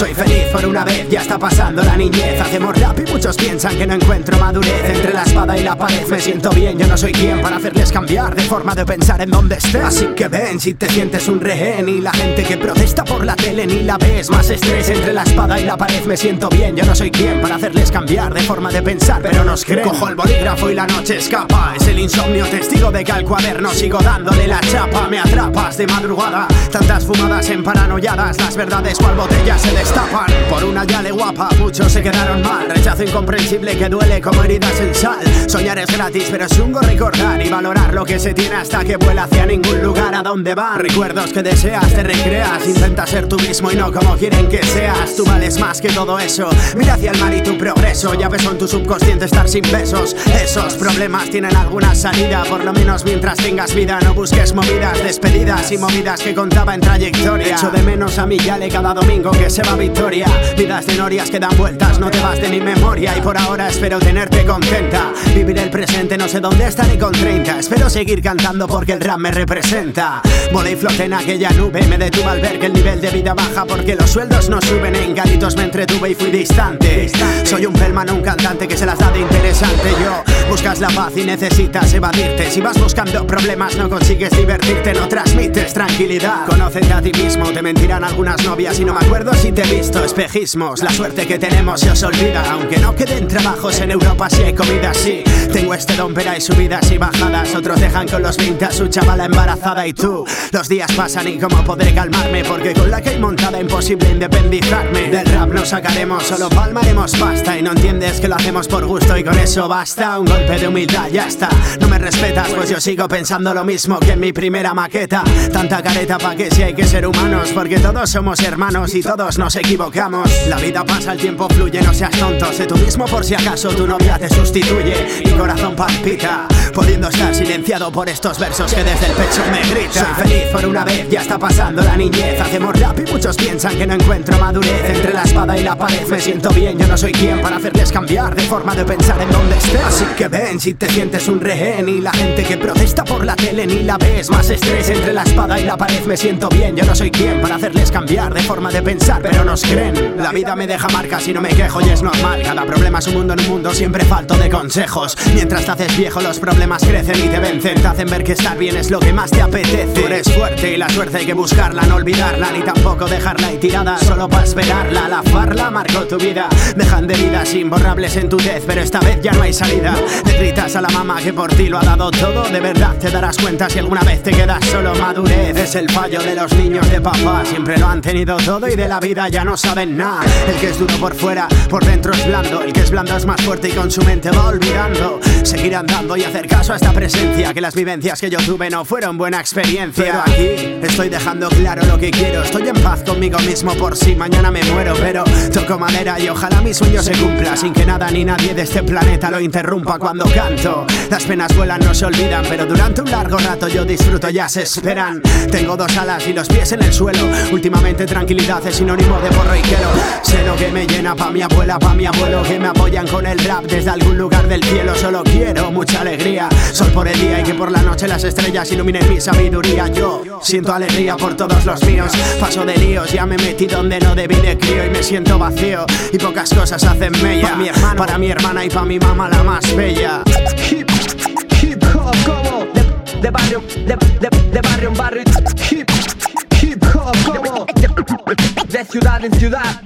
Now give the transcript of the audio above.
Soy feliz por una vez, ya está pasando la niñez. Hacemos rap y muchos piensan que no encuentro madurez. Entre la espada y la pared me siento bien. Yo no soy quien para hacerles cambiar de forma de pensar en donde esté Así que ven si te sientes un rehén Y la gente que protesta por la tele ni la ves Más estrés. Entre la espada y la pared me siento bien. Yo no soy quien para hacerles cambiar de forma de pensar Pero nos creen. Cojo el bolígrafo y la noche escapa. Es el insomnio testigo de que al cuaderno sigo dándole la chapa. Me atrapas de madrugada Tantas fumadas en paranoiadas Las verdades cual botellas se Stop fighting. Por una yale guapa muchos se quedaron mal. Rechazo incomprensible que duele como heridas en sal. Soñar es gratis pero es un recordar Y valorar lo que se tiene hasta que vuela hacia ningún lugar. A donde va Recuerdos que deseas, te recreas. Intenta ser tú mismo y no como quieren que seas. Tú vales más que todo eso. Mira hacia el mar y tu progreso. Ya ves en tu subconsciente estar sin besos. Esos problemas tienen alguna salida. Por lo menos mientras tengas vida No busques movidas, despedidas y movidas que contaba en trayectoria. Echo de menos a mi yale cada domingo que se va a victoria Vidas de norias que dan vueltas, no te vas de mi memoria Y por ahora espero tenerte contenta. Vivir el presente, no sé dónde estaré con 30 Espero seguir cantando porque el rap me representa. Volé y floté en aquella nube Me detuve al ver que el nivel de vida baja Porque los sueldos no suben. En garitos me entretuve y fui distante. Soy un pelman, un cantante que se las da de interesante. Yo buscas la paz y necesitas evadirte. Si vas buscando problemas no consigues divertirte No transmites tranquilidad. Conócete a ti mismo, te mentirán algunas novias Y no me acuerdo si te he visto La suerte que tenemos se os olvida Aunque no queden trabajos en Europa si hay comida sí. Tengo este don pero hay subidas y bajadas. Otros dejan con los 20 a su chavala embarazada y tú. Los días pasan y cómo podré calmarme Porque con la que hay montada imposible independizarme. Del rap no sacaremos, solo palmaremos pasta. Y no entiendes que lo hacemos por gusto y con eso basta. Un golpe de humildad, ya está. No me respetas pues yo sigo pensando lo mismo que en mi primera maqueta. Tanta careta pa' que si hay que ser humanos Porque todos somos hermanos y todos nos equivocamos La vida pasa, el tiempo fluye, no seas tonto. Sé tú mismo por si acaso tu novia te sustituye. Mi corazón palpita Pudiendo estar silenciado por estos versos que desde el pecho me gritan. Soy feliz por una vez, ya está pasando la niñez. Hacemos rap y muchos piensan que no encuentro madurez. Entre la espada y la pared me siento bien. Yo no soy quien para hacerles cambiar de forma de pensar en donde esté Así que ven si te sientes un rehén Y la gente que protesta por la tele ni la ves Más estrés entre la espada y la pared. Me siento bien Yo no soy quien para hacerles cambiar de forma de pensar Pero nos creen, la vida me deja marcas y no me quejo y es normal. Cada problema es un mundo en un mundo, siempre falto de consejos. Mientras te haces viejo los problemas crecen y te vencen. Te hacen ver que estar bien es lo que más te apetece. Tú eres fuerte y la suerte hay que buscarla, no olvidarla Ni tampoco dejarla ahí tirada solo para esperarla. La farla marcó tu vida, dejan de vidas imborrables en tu tez Pero esta vez ya no hay salida. Le gritas a la mamá que por ti lo ha dado todo. De verdad te darás cuenta si alguna vez te quedas solo. Madurez es el fallo de los niños de papá. Siempre lo han tenido todo y de la vida ya no saben nada. El que es duro por fuera, por dentro es blando. El que es blando es más fuerte y con su mente va olvidando. Seguir andando y hacer caso a esta presencia Que las vivencias que yo tuve no fueron buena experiencia. Pero aquí estoy dejando claro lo que quiero. Estoy en paz conmigo mismo por si mañana me muero Pero toco madera y ojalá mi sueño se cumpla. Sin que nada ni nadie de este planeta lo interrumpa cuando canto. Las penas vuelan, no se olvidan Pero durante un largo rato yo disfruto, ya se esperan. Tengo dos alas y los pies en el suelo. Últimamente tranquilidad es sinónimo de porro y quiero Sé lo que me llena pa' mi abuela, pa' mi abuelo Que me apoyan con el rap desde algún lugar del cielo. Solo quiero mucha alegría Sol por el día y que por la noche las estrellas iluminen mi sabiduría. Yo siento alegría por todos los míos Paso de líos, ya me metí donde no debí de crío Y me siento vacío y pocas cosas hacen mella. Para mi hermano, para mi hermana y para mi mamá la más bella. Hip, hip hop como de, de barrio, de, de, de barrio en barrio. Hip, hip hop como de ciudad en ciudad.